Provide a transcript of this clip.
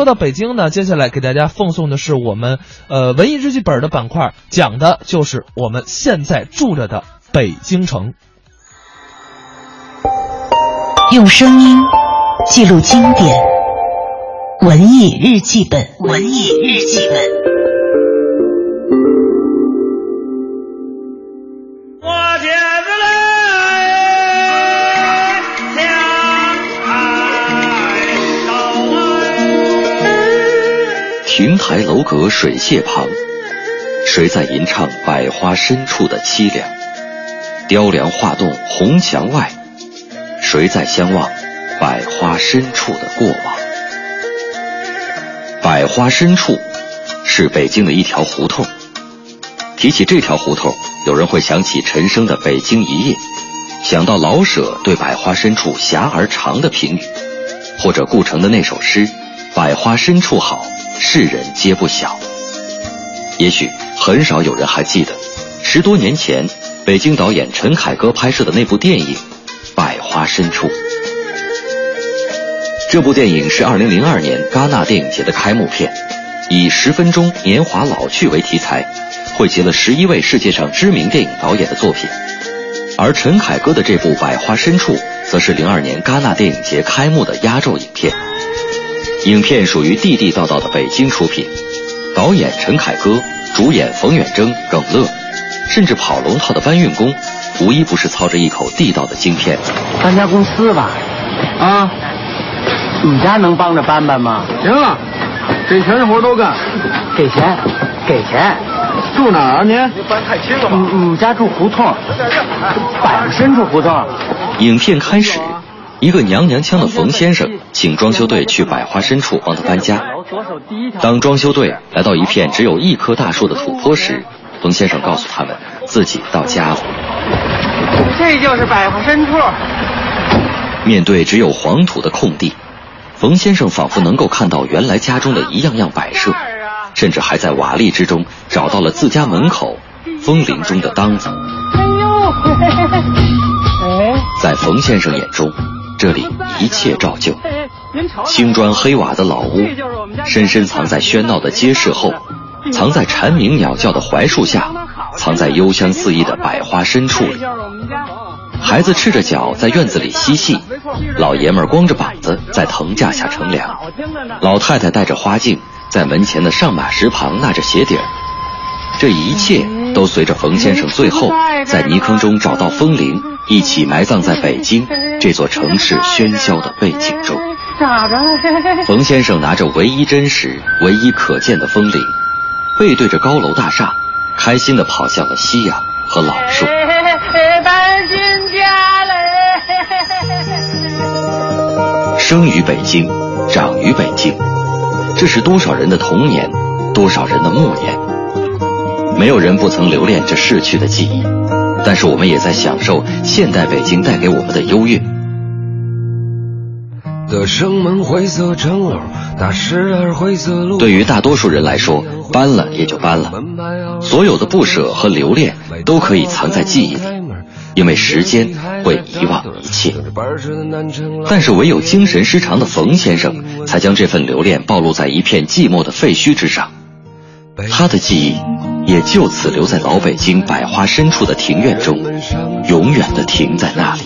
说到北京呢，接下来给大家奉送的是我们呃文艺日记本的板块，讲的就是我们现在住着的北京城。用声音记录经典，文艺日记本，文艺日记本。亭台楼阁水榭旁，谁在吟唱百花深处的凄凉？雕梁画栋红墙外，谁在相望百花深处的过往？百花深处是北京的一条胡同。提起这条胡同，有人会想起陈升的《北京一夜》，想到老舍对百花深处狭而长的评语，或者顾城的那首诗：“百花深处好。”世人皆不晓，也许很少有人还记得，十多年前北京导演陈凯歌拍摄的那部电影《百花深处》。这部电影是2002年戛纳电影节的开幕片，以十分钟年华老去为题材，汇集了十一位世界上知名电影导演的作品。而陈凯歌的这部《百花深处》，则是02年戛纳电影节开幕的压轴影片。影片属于地地道道的北京出品，导演陈凯歌，主演冯远征、耿乐，甚至跑龙套的搬运工，无一不是操着一口地道的京片。搬家公司吧，啊，你家能帮着搬搬吗？行了，给钱的活都干，给钱，给钱。住哪儿啊您？搬太轻了吧？我们家住胡同，百花深处胡同。影片开始。一个娘娘腔的冯先生请装修队去百花深处帮他搬家。当装修队来到一片只有一棵大树的土坡时，冯先生告诉他们自己到家了。这就是百花深处。面对只有黄土的空地，冯先生仿佛能够看到原来家中的一样样摆设，甚至还在瓦砾之中找到了自家门口风铃中的当子。哎呦，在冯先生眼中。这里一切照旧，青砖黑瓦的老屋，深深藏在喧闹的街市后，藏在蝉鸣鸟叫的槐树下，藏在幽香四溢的百花深处里。孩子赤着脚在院子里嬉戏，老爷们光着膀子在藤架下乘凉，老太太戴着花镜在门前的上马石旁纳着鞋底儿。这一切都随着冯先生最后在泥坑中找到风铃。一起埋葬在北京这座城市喧嚣的背景中。咋的冯先生拿着唯一真实、唯一可见的风铃，背对着高楼大厦，开心地跑向了夕阳和老树。生于北京，长于北京，这是多少人的童年，多少人的暮年。没有人不曾留恋这逝去的记忆。但是我们也在享受现代北京带给我们的优越。对于大多数人来说，搬了也就搬了，所有的不舍和留恋都可以藏在记忆里，因为时间会遗忘一切。但是唯有精神失常的冯先生，才将这份留恋暴露在一片寂寞的废墟之上。他的记忆也就此留在老北京百花深处的庭院中，永远的停在那里。